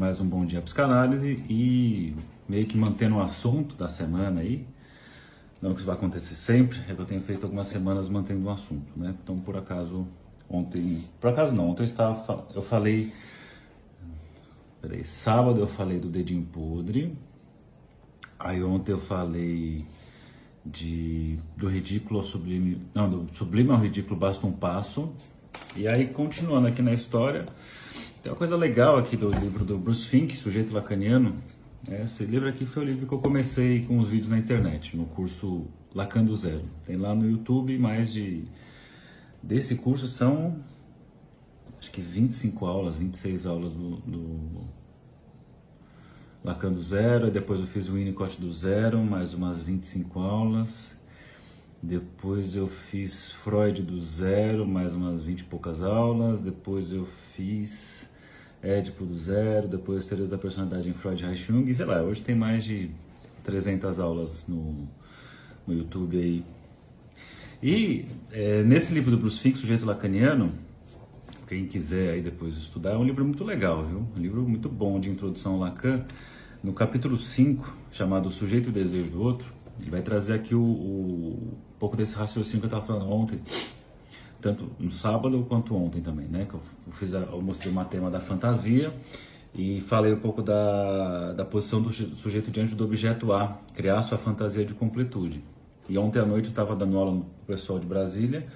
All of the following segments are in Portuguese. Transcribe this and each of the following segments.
mais um bom dia psicanálise e meio que mantendo o assunto da semana aí, não que isso vai acontecer sempre, é que eu tenho feito algumas semanas mantendo o assunto, né? Então, por acaso, ontem, por acaso não, ontem eu estava, eu falei, peraí, sábado eu falei do dedinho podre, aí ontem eu falei de, do ridículo ao sublime, não, do sublime ao ridículo basta um passo, e aí continuando aqui na história, tem uma coisa legal aqui do livro do Bruce Fink, Sujeito Lacaniano. Esse livro aqui foi o livro que eu comecei com os vídeos na internet, no curso Lacan do Zero. Tem lá no YouTube mais de. Desse curso são acho que 25 aulas, 26 aulas do, do Lacan do Zero. Depois eu fiz o Winnicott do Zero, mais umas 25 aulas. Depois eu fiz Freud do zero, mais umas 20 e poucas aulas. Depois eu fiz Édipo do zero, depois Teoria da Personalidade em Freud e Jung. Sei lá, hoje tem mais de 300 aulas no, no YouTube aí. E é, nesse livro do Bruce Fink, Sujeito Lacaniano, quem quiser aí depois estudar, é um livro muito legal, viu? Um livro muito bom de introdução ao Lacan. No capítulo 5, chamado Sujeito e Desejo do Outro, ele vai trazer aqui o, o um pouco desse raciocínio que eu estava falando ontem, tanto no sábado quanto ontem também, né? Que eu, fiz a, eu mostrei uma tema da fantasia e falei um pouco da, da posição do sujeito diante do objeto A, criar sua fantasia de completude. E ontem à noite eu estava dando aula no pessoal de Brasília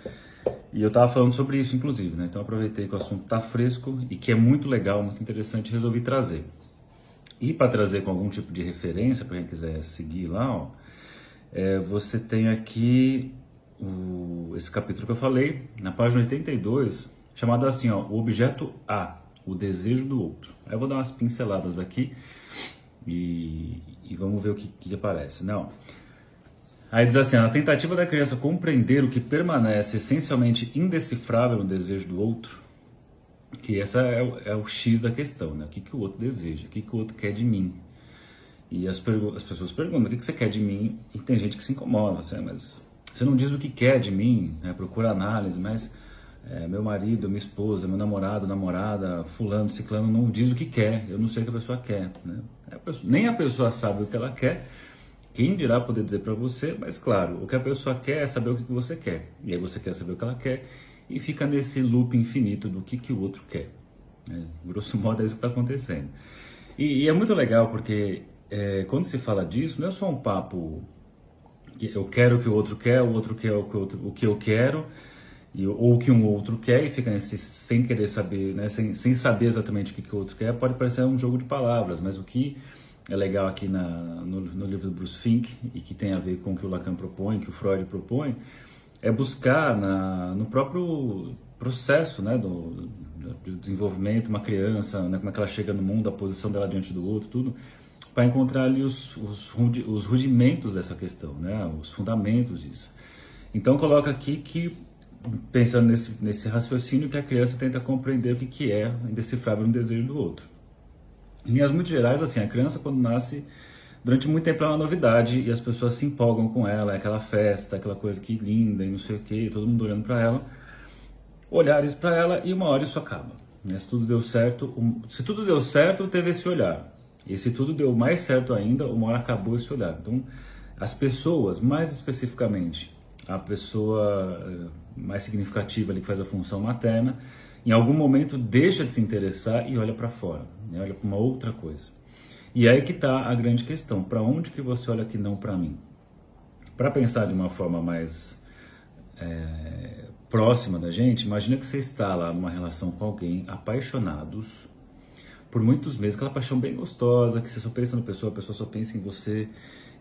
e eu estava falando sobre isso, inclusive, né? Então aproveitei que o assunto está fresco e que é muito legal, muito interessante, resolvi trazer. E para trazer com algum tipo de referência, para quem quiser seguir lá, ó, é, você tem aqui o, esse capítulo que eu falei, na página 82, chamado assim, ó, o objeto A, o desejo do outro. Aí eu vou dar umas pinceladas aqui e, e vamos ver o que, que aparece. Não. Aí diz assim, a tentativa da criança compreender o que permanece essencialmente indecifrável no desejo do outro, que essa é o, é o X da questão, né? O que, que o outro deseja, o que, que o outro quer de mim. E as, as pessoas perguntam, o que, que você quer de mim? E tem gente que se incomoda, assim, mas você não diz o que quer de mim, né? procura análise, mas é, meu marido, minha esposa, meu namorado, namorada, fulano, ciclano, não diz o que quer, eu não sei o que a pessoa quer. Né? A pessoa, nem a pessoa sabe o que ela quer, quem dirá poder dizer para você, mas claro, o que a pessoa quer é saber o que, você quer. E aí você quer saber o que ela quer e fica nesse loop infinito do que, que o outro quer. Né? Grosso modo é isso que está acontecendo. E, e, é muito legal porque é, quando se fala disso, não é só um papo eu quero o que o outro quer, o outro quer o que, outro, o que eu quero, e, ou o que um outro quer, e fica nesse, sem querer saber, né, sem, sem saber exatamente o que, que o outro quer, pode parecer um jogo de palavras, mas o que é legal aqui na, no, no livro do Bruce Fink, e que tem a ver com o que o Lacan propõe, que o Freud propõe, é buscar na, no próprio processo né, do, do desenvolvimento, uma criança, né, como é que ela chega no mundo, a posição dela diante do outro, tudo, para encontrar ali os, os, os, rudimentos dessa questão, né? os fundamentos disso. Então coloca aqui que, pensando nesse, nesse raciocínio, que a criança tenta compreender o que, que é indecifrável no desejo do outro. Em linhas muito gerais, assim, a criança quando nasce, durante muito tempo é uma novidade e as pessoas se empolgam com ela, é aquela festa, aquela coisa que linda e não sei o que, todo mundo olhando para ela, olhares para ela e uma hora isso acaba. Né? Se tudo deu certo, se tudo deu certo, teve esse olhar. E se tudo deu mais certo ainda, uma hora acabou esse olhar. Então, as pessoas, mais especificamente, a pessoa eh, mais significativa ali que faz a função materna, em algum momento deixa de se interessar e olha para fora, né? olha para uma outra coisa. E aí que está a grande questão, para onde que você olha que não para mim? Para pensar de uma forma mais é, próxima da gente, imagina que você está lá numa relação com alguém, apaixonados, por muitos meses, aquela paixão bem gostosa, que você só pensa na pessoa, a pessoa só pensa em você,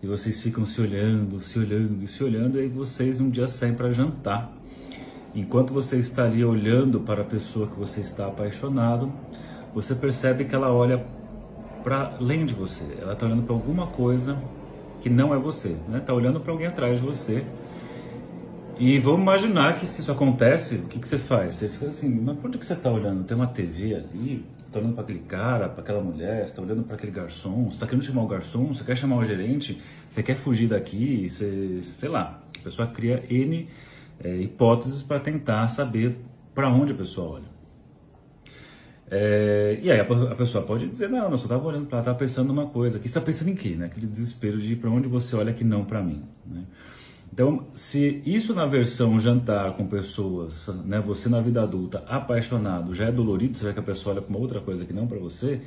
e vocês ficam se olhando, se olhando se olhando, e aí vocês um dia saem para jantar. Enquanto você está ali olhando para a pessoa que você está apaixonado, você percebe que ela olha para além de você, ela está olhando para alguma coisa que não é você, né? Está olhando para alguém atrás de você. E vamos imaginar que se isso acontece, o que, que você faz? Você fica assim, mas por onde que você está olhando? Tem uma TV ali, está olhando para aquele cara, para aquela mulher, está olhando para aquele garçom, você está querendo chamar o garçom, você quer chamar o gerente, você quer fugir daqui, você, sei lá. A pessoa cria N é, hipóteses para tentar saber para onde a pessoa olha. É, e aí a, a, pessoa pode dizer, não, eu só estava olhando para ela, estava pensando numa coisa. Aqui está pensando em quê? Né? Aquele desespero de para onde você olha que não para mim. Né? Então, se isso na versão jantar com pessoas, né, você na vida adulta apaixonado já é dolorido, você vê que a pessoa olha para uma outra coisa que não para você,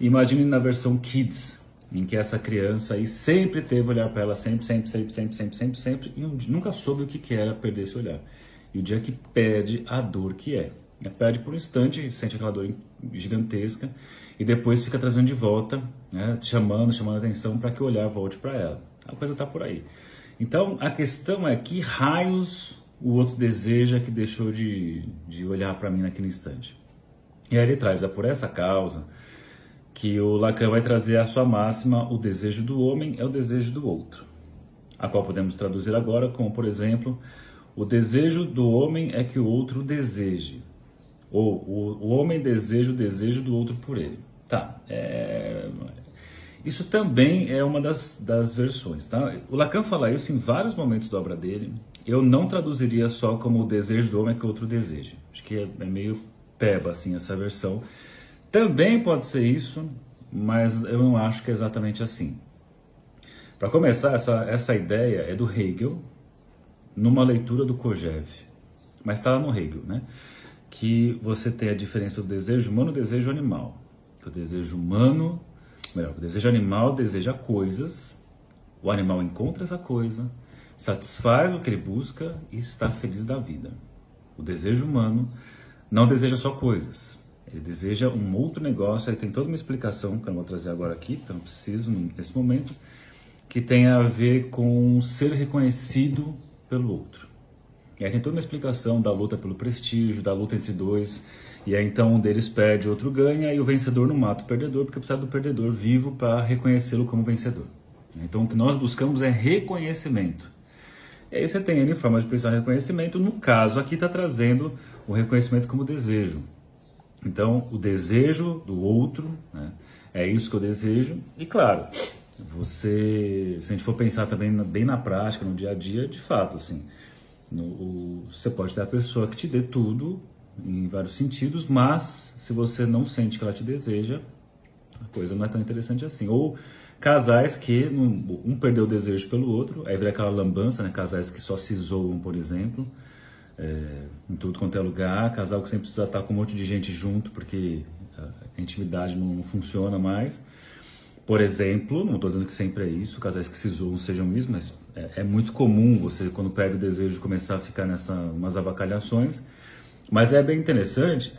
imagine na versão kids, em que essa criança aí sempre teve olhar para ela sempre, sempre, sempre, sempre, sempre, sempre, sempre, e nunca soube o que, era perder esse olhar. E o dia que perde a dor que é. Né? Perde por um instante, sente aquela dor gigantesca, e depois fica trazendo de volta, né, chamando, chamando a atenção para que o olhar volte para ela. A coisa está por aí. Então a questão é que raios o outro deseja que deixou de, de olhar para mim naquele instante. E aí ele traz, é por essa causa que o Lacan vai trazer a sua máxima, o desejo do homem é o desejo do outro, a qual podemos traduzir agora como, por exemplo, o desejo do homem é que o outro deseje, ou o, o homem deseja o desejo do outro por ele. Tá, é, isso também é uma das, das versões. Tá? O Lacan fala isso em vários momentos da obra dele. Eu não traduziria só como o desejo do homem que o outro deseja. Acho que é, é meio peba assim essa versão. Também pode ser isso, mas eu não acho que é exatamente assim. Para começar, essa, essa ideia é do Hegel, numa leitura do Kojev, mas está lá no Hegel, né? Que você tem a diferença do desejo humano e do desejo animal. Que o desejo humano Melhor, o desejo animal deseja coisas, o animal encontra essa coisa, satisfaz o que ele busca e está feliz da vida. O desejo humano não deseja só coisas, ele deseja um outro negócio, ele tem toda uma explicação que eu não vou trazer agora aqui, então preciso nesse momento, que tem a ver com ser reconhecido pelo outro. E aí tem toda uma explicação da luta pelo prestígio, da luta entre dois, e aí então um deles perde, outro ganha, e o vencedor não mata o perdedor, porque precisa do perdedor vivo para reconhecê-lo como vencedor. Então o que nós buscamos é reconhecimento. E aí você tem N formas de pensar reconhecimento, no caso aqui está trazendo o reconhecimento como desejo. Então o desejo do outro, né, é isso que eu desejo, e claro, você, se a gente for pensar também bem na prática, no dia a dia, de fato, assim, no, você pode ter a pessoa que te dê tudo em vários sentidos, mas se você não sente que ela te deseja, a coisa não é tão interessante assim. Ou casais que um perdeu o desejo pelo outro, aí vira aquela lambança, né? Casais que só se zoam, por exemplo, é, em tudo quanto é lugar, casal que sempre precisa estar com um monte de gente junto porque a intimidade não, funciona mais. Por exemplo, não estou dizendo que sempre é isso, casais que se zoam sejam isso, mas é, é, muito comum você, quando perde o desejo, começar a ficar nessa umas avacalhações. Mas é bem interessante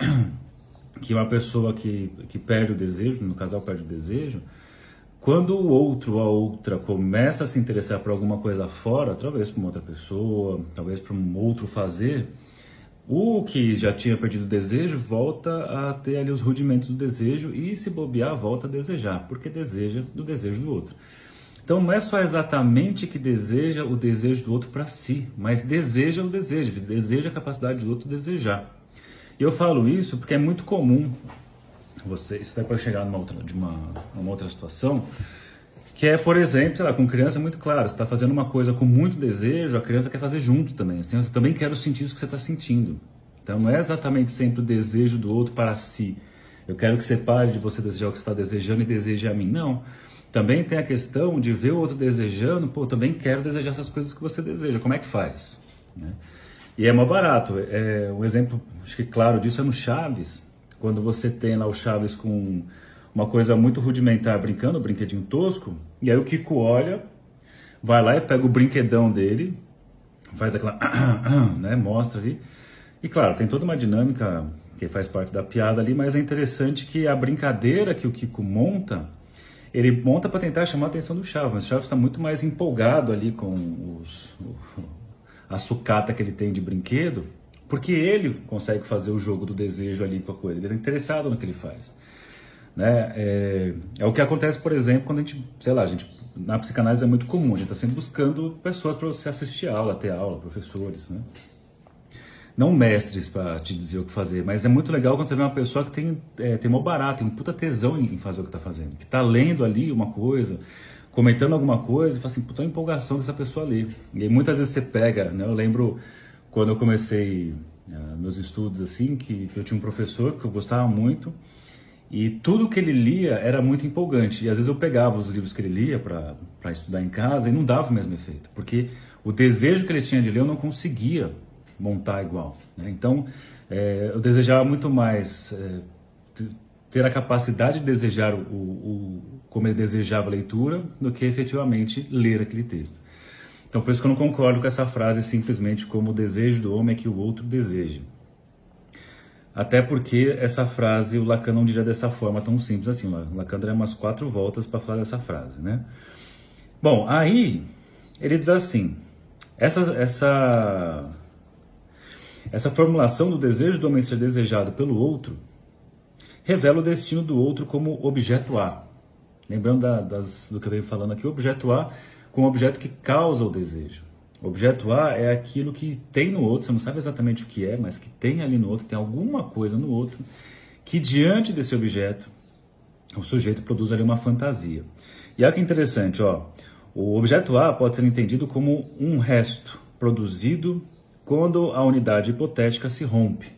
que uma pessoa que, que perde o desejo, no casal perde o desejo, quando o outro ou a outra começa a se interessar por alguma coisa fora, talvez por uma outra pessoa, talvez por um outro fazer, o que já tinha perdido o desejo volta a ter ali os rudimentos do desejo e se bobear volta a desejar, porque deseja do desejo do outro. Então não é só exatamente que deseja o desejo do outro para si, mas deseja o desejo, deseja a capacidade do outro desejar. E eu falo isso porque é muito comum você, isso vai para chegar numa outra, de uma, uma outra situação, que é, por exemplo, sei lá, com criança é muito claro, você está fazendo uma coisa com muito desejo, a criança quer fazer junto também. Assim, eu também quero sentir isso que você está sentindo. Então não é exatamente sempre o desejo do outro para si. Eu quero que você pare de você desejar o que você está desejando e deseje a mim. Não. Também tem a questão de ver o outro desejando, pô, também quero desejar essas coisas que você deseja, como é que faz? Né? E é mais barato. É, um exemplo, acho que claro disso é no Chaves, quando você tem lá o Chaves com uma coisa muito rudimentar brincando, um brinquedinho tosco, e aí o Kiko olha, vai lá e pega o brinquedão dele, faz aquela, né, mostra ali. E claro, tem toda uma dinâmica que faz parte da piada ali, mas é interessante que a brincadeira que o Kiko monta ele monta para tentar chamar a atenção do Chaves, mas o Chaves está muito mais empolgado ali com os, a sucata que ele tem de brinquedo, porque ele consegue fazer o jogo do desejo ali com a coisa, ele está interessado no que ele faz. Né? É, é, o que acontece, por exemplo, quando a gente, sei lá, a gente, na psicanálise é muito comum, a gente está sempre buscando pessoas para você assistir aula, ter aula, professores, né? Não mestres para te dizer o que fazer, mas é muito legal quando você vê uma pessoa que tem, é, tem mó barato, tem um puta tesão em, fazer o que está fazendo, que está lendo ali uma coisa, comentando alguma coisa, e fala assim, puta empolgação que essa pessoa lê. E aí muitas vezes você pega, né? Eu lembro quando eu comecei uh, meus estudos assim, que, que eu tinha um professor que eu gostava muito e tudo que ele lia era muito empolgante. E às vezes eu pegava os livros que ele lia para estudar em casa e não dava o mesmo efeito, porque o desejo que ele tinha de ler eu não conseguia montar igual. Né? Então é, eu desejava muito mais é, ter a capacidade de desejar o, o, como ele desejava a leitura do que efetivamente ler aquele texto. Então por isso que eu não concordo com essa frase simplesmente como o desejo do homem é que o outro deseja. Até porque essa frase o Lacan não diria dessa forma tão simples assim. O Lacan daria umas quatro voltas para falar dessa frase, né? Bom, aí ele diz assim: essa, essa, essa formulação do desejo do homem ser desejado pelo outro revela o destino do outro como objeto A. Lembrando da, das, do que eu venho falando aqui, o objeto A como objeto que causa o desejo. Objeto A é aquilo que tem no outro, você não sabe exatamente o que é, mas que tem ali no outro, tem alguma coisa no outro, que diante desse objeto, o sujeito produz ali uma fantasia. E olha que interessante, ó, o objeto A pode ser entendido como um resto produzido quando a unidade hipotética se rompe.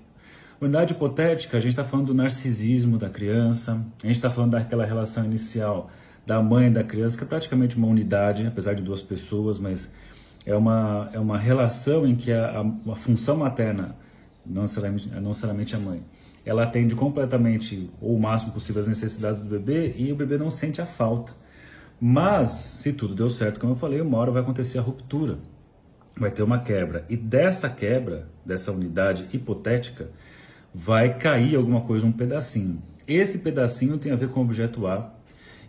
Unidade hipotética, a gente está falando do narcisismo da criança, a gente está falando daquela relação inicial da mãe e da criança, que é praticamente uma unidade, apesar de duas pessoas, mas é uma, é uma relação em que a, a, a função materna, não necessariamente, não necessariamente a mãe, ela atende completamente ou o máximo possível as necessidades do bebê e o bebê não sente a falta. Mas, se tudo deu certo, como eu falei, uma hora vai acontecer a ruptura, vai ter uma quebra. E dessa quebra, dessa unidade hipotética, vai cair alguma coisa, um pedacinho. Esse pedacinho tem a ver com o objeto A,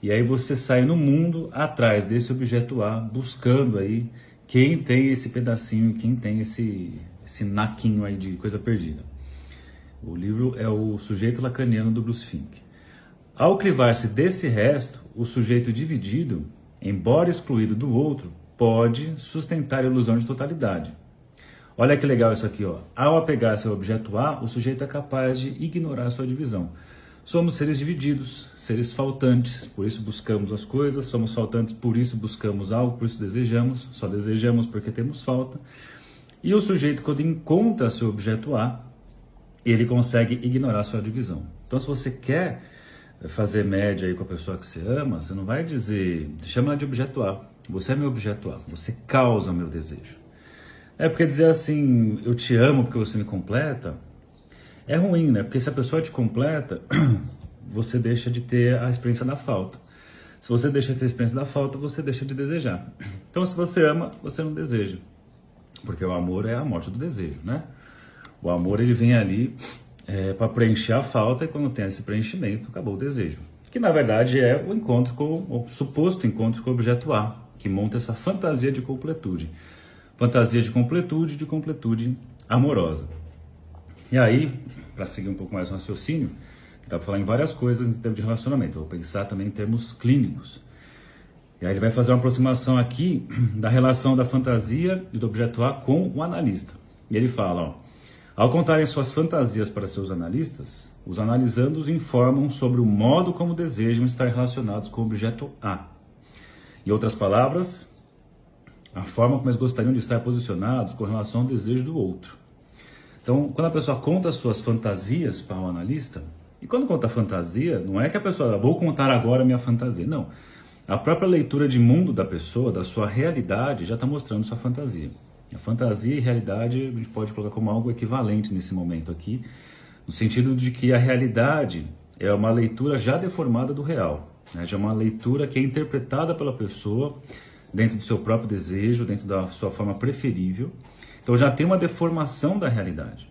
e aí você sai no mundo atrás desse objeto A, buscando aí quem tem esse pedacinho, quem tem esse, esse naquinho aí de coisa perdida. O livro é o Sujeito Lacaniano do Bruce Fink. Ao clivar-se desse resto, o sujeito dividido, embora excluído do outro, pode sustentar a ilusão de totalidade. Olha que legal isso aqui, ó. Ao apegar-se ao objeto A, o sujeito é capaz de ignorar sua divisão. Somos seres divididos, seres faltantes, por isso buscamos as coisas, somos faltantes, por isso buscamos algo, por isso desejamos, só desejamos porque temos falta. E o sujeito, quando encontra seu objeto A, ele consegue ignorar sua divisão. Então, se você quer fazer média aí com a pessoa que você ama, você não vai dizer, chama ela de objeto A, você é meu objeto A, você causa meu desejo. É porque dizer assim, eu te amo porque você me completa, é ruim, né? Porque se a pessoa te completa, você deixa de ter a experiência da falta. Se você deixa de ter a experiência da falta, você deixa de desejar. Então, se você ama, você não deseja. Porque o amor é a morte do desejo, né? O amor, ele vem ali é, para preencher a falta e quando tem esse preenchimento, acabou o desejo. Que, na verdade, é o encontro com, o suposto encontro com o objeto A, que monta essa fantasia de completude. Fantasia de completude, de completude amorosa. E aí, para seguir um pouco mais o raciocínio, dá para falar em várias coisas em termos de relacionamento. Vou pensar também em termos clínicos. E aí ele vai fazer uma aproximação aqui da relação da fantasia e do objeto A com o analista. E ele fala, ó, ao contarem suas fantasias para seus analistas, os analisandos informam sobre o modo como desejam estar relacionados com o objeto A. Em outras palavras, a forma como eles gostariam de estar posicionados com relação ao desejo do outro. Então, quando a pessoa conta suas fantasias para o analista, e quando conta fantasia, não é que a pessoa, vou contar agora a minha fantasia, não. A própria leitura de mundo da pessoa, da sua realidade, já está mostrando sua fantasia. A fantasia e realidade a gente pode colocar como algo equivalente nesse momento aqui, no sentido de que a realidade é uma leitura já deformada do real, né? já é uma leitura que é interpretada pela pessoa dentro do seu próprio desejo, dentro da sua forma preferível, então já tem uma deformação da realidade.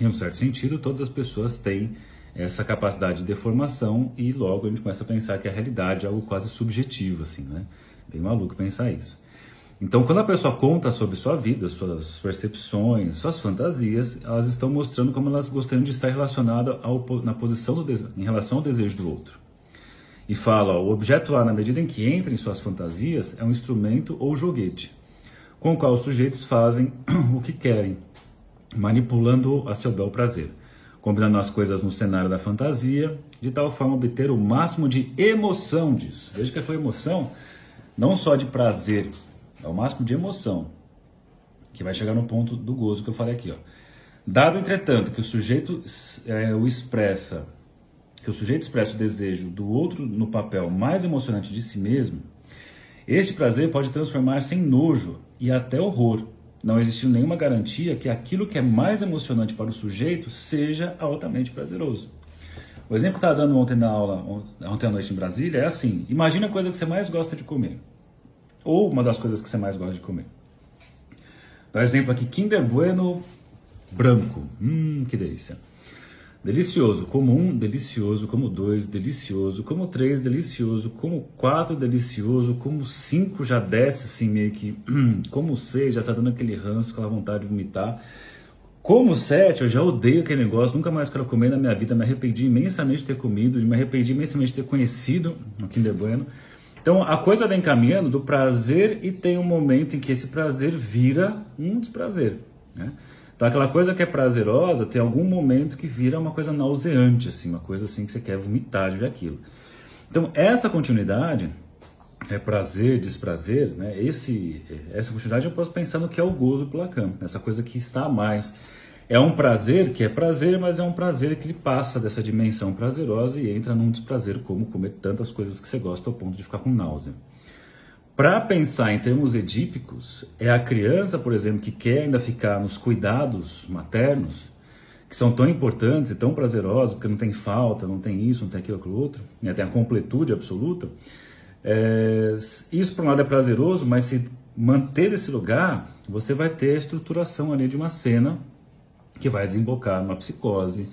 Em um certo sentido, todas as pessoas têm essa capacidade de deformação e logo a gente começa a pensar que a realidade é algo quase subjetivo, assim, né? Bem maluco pensar isso. Então, quando a pessoa conta sobre sua vida, suas percepções, suas fantasias, elas estão mostrando como elas gostariam de estar relacionadas ao, na posição do em relação ao desejo do outro. E fala, ó, o objeto A, na medida em que entra em suas fantasias, é um instrumento ou joguete com o qual os sujeitos fazem o que querem, manipulando a seu bel prazer, combinando as coisas no cenário da fantasia, de tal forma obter o máximo de emoção disso. Veja que foi emoção, não só de prazer, é o máximo de emoção, que vai chegar no ponto do gozo que eu falei aqui. Ó. Dado, entretanto, que o sujeito é, o expressa, que o sujeito expressa o desejo do outro no papel mais emocionante de si mesmo, este prazer pode transformar-se em nojo e até horror, não existiu nenhuma garantia que aquilo que é mais emocionante para o sujeito seja altamente prazeroso. O exemplo que estava dando ontem na aula, ontem à noite em Brasília, é assim: imagine a coisa que você mais gosta de comer, ou uma das coisas que você mais gosta de comer. Dá exemplo aqui: Kinder Bueno branco. Hum, que delícia. Delicioso, como um, delicioso, como dois, delicioso, como três, delicioso, como quatro, delicioso, como cinco já desce assim meio que, como seis já tá dando aquele ranço, aquela vontade de vomitar. Como sete, eu já odeio aquele negócio, nunca mais quero comer na minha vida, me arrependi imensamente de ter comido, me arrependi imensamente de ter conhecido o Kinder Bueno. Então a coisa vem caminhando do prazer e tem um momento em que esse prazer vira um desprazer, né? Então aquela coisa que é prazerosa tem algum momento que vira uma coisa nauseante, assim, uma coisa assim que você quer vomitar de aquilo. Então essa continuidade é prazer, desprazer, né? Esse, essa continuidade eu posso pensar no que é o gozo do Lacan, essa coisa que está mais. É um prazer que é prazer, mas é um prazer que passa dessa dimensão prazerosa e entra num desprazer, como comer tantas coisas que você gosta ao ponto de ficar com náusea. Para pensar em termos edípicos, é a criança, por exemplo, que quer ainda ficar nos cuidados maternos, que são tão importantes e tão prazerosos, porque não tem falta, não tem isso, não tem aquilo, aquilo outro, né? tem a completude absoluta. É, isso, por um lado, é prazeroso, mas se manter esse lugar, você vai ter a estruturação ali de uma cena que vai desembocar numa psicose,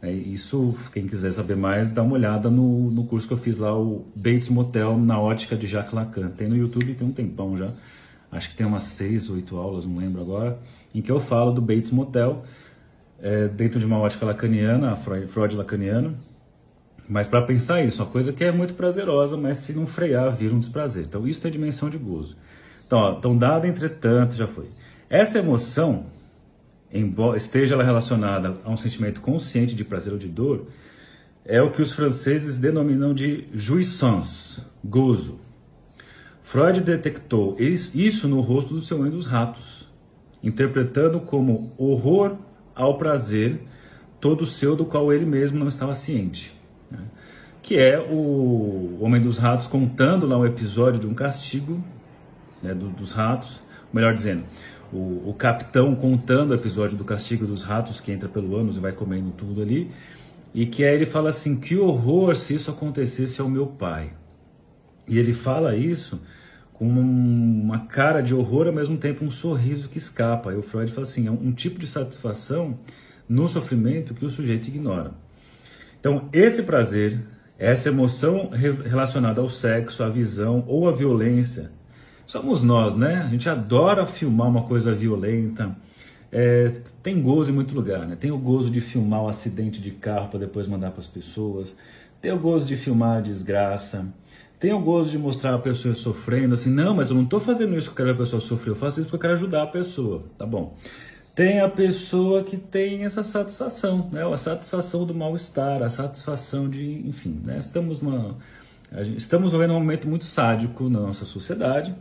é, isso, quem quiser saber mais, dá uma olhada no, no curso que eu fiz lá, o Bates Motel na ótica de Jacques Lacan. Tem no YouTube, tem um tempão já. Acho que tem umas seis, oito aulas, não lembro agora, em que eu falo do Bates Motel é, dentro de uma ótica lacaniana, Freud, Freud lacaniano. Mas para pensar isso, uma coisa que é muito prazerosa, mas se não frear, vira um desprazer. Então isso é dimensão de gozo. Então, ó, então dado entretanto, já foi. Essa emoção esteja ela relacionada a um sentimento consciente de prazer ou de dor, é o que os franceses denominam de jouissance, gozo. Freud detectou isso no rosto do seu mãe dos ratos, interpretando como horror ao prazer todo seu do qual ele mesmo não estava ciente. Né? Que é o Homem dos Ratos contando lá um episódio de um castigo né, do, dos ratos, melhor dizendo, o, o, capitão contando o episódio do castigo dos ratos que entra pelo ânus e vai comendo tudo ali. E que aí ele fala assim: que horror se isso acontecesse ao meu pai. E ele fala isso com uma cara de horror, ao mesmo tempo um sorriso que escapa. Aí o Freud fala assim: é um tipo de satisfação no sofrimento que o sujeito ignora. Então, esse prazer, essa emoção relacionada ao sexo, à visão ou à violência, somos nós, né? A gente adora filmar uma coisa violenta. É, tem gozo em muito lugar, né? Tem o gozo de filmar o um acidente de carro para depois mandar para as pessoas. Tem o gozo de filmar a desgraça. Tem o gozo de mostrar a pessoa sofrendo, assim, não, mas eu não estou fazendo isso porque eu quero a pessoa sofrer, eu faço isso porque eu quero ajudar a pessoa, tá bom. Tem a pessoa que tem essa satisfação, né? A satisfação do mal-estar, a satisfação de, enfim, né? Estamos numa, estamos vivendo um momento muito sádico na nossa sociedade,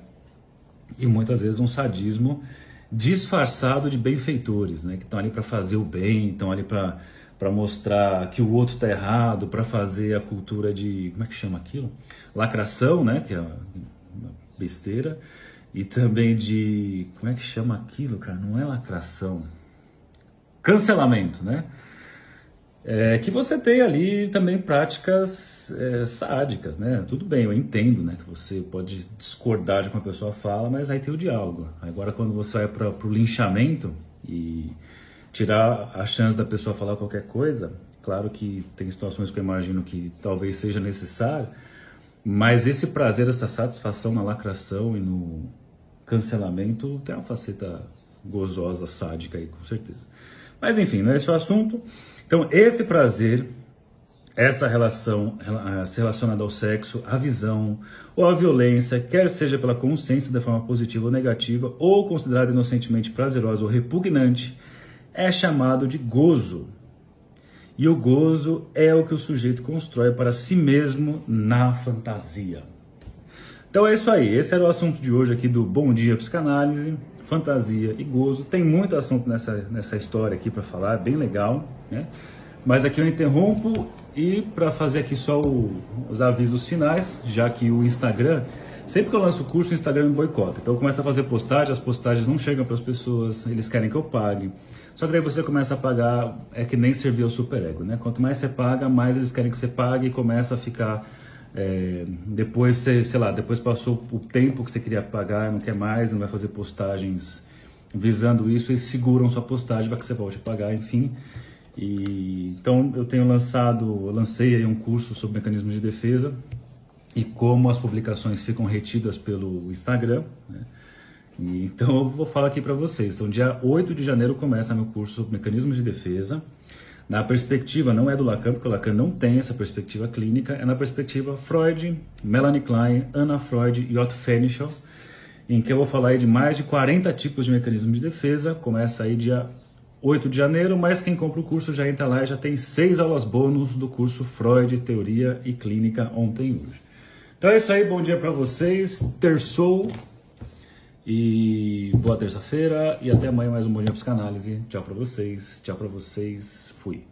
e muitas vezes um sadismo disfarçado de benfeitores, né, que estão ali para fazer o bem, estão ali para mostrar que o outro está errado, para fazer a cultura de como é que chama aquilo, lacração, né, que é uma besteira, e também de como é que chama aquilo, cara? Não é lacração, cancelamento, né? É, que você tem ali também práticas é, sádicas, né? Tudo bem, eu entendo, né? Que você pode discordar de como a pessoa fala, mas aí tem o diálogo. Agora, quando você vai para o linchamento e tirar a chance da pessoa falar qualquer coisa, claro que tem situações que eu imagino que talvez seja necessário, mas esse prazer, essa satisfação na lacração e no cancelamento tem uma faceta gozosa, sádica aí, com certeza. Mas enfim, não é esse o assunto. Então, esse prazer, essa relação se relacionada ao sexo, à visão ou à violência, quer seja pela consciência de forma positiva ou negativa, ou considerada inocentemente prazerosa ou repugnante, é chamado de gozo. E o gozo é o que o sujeito constrói para si mesmo na fantasia. Então é isso aí. Esse era o assunto de hoje aqui do Bom Dia Psicanálise. Fantasia e gozo. Tem muito assunto nessa, nessa história aqui para falar, é bem legal, né? Mas aqui eu interrompo e para fazer aqui só o, os avisos finais, já que o Instagram, sempre que eu lanço o curso, o Instagram me boicota. Então eu começo a fazer postagem, as postagens não chegam para as pessoas, eles querem que eu pague. Só que daí você começa a pagar, é que nem servir ao superego, né? Quanto mais você paga, mais eles querem que você pague e começa a ficar é, depois, você, sei lá, depois passou o tempo que você queria pagar, não quer mais, não vai fazer postagens visando isso, eles seguram sua postagem para que você volte a pagar, enfim. E, então eu tenho lançado, eu lancei um curso sobre mecanismos de defesa e como as publicações ficam retidas pelo Instagram. Né? E, então eu vou falar aqui para vocês. Então, dia 8 de janeiro começa meu curso sobre mecanismos de defesa. Na perspectiva, não é do Lacan, porque o Lacan não tem essa perspectiva clínica, é na perspectiva Freud, Melanie Klein, Anna Freud e Otto Fenichel, em que eu vou falar de mais de 40 tipos de mecanismos de defesa. Começa aí dia 8 de janeiro, mas quem compra o curso já entra lá e já tem seis aulas bônus do curso Freud, Teoria e Clínica ontem e hoje. Então é isso aí, bom dia para vocês, terçou e boa terça-feira e até amanhã mais um Bom Dia Psicanálise. Tchau para vocês, tchau para vocês, fui.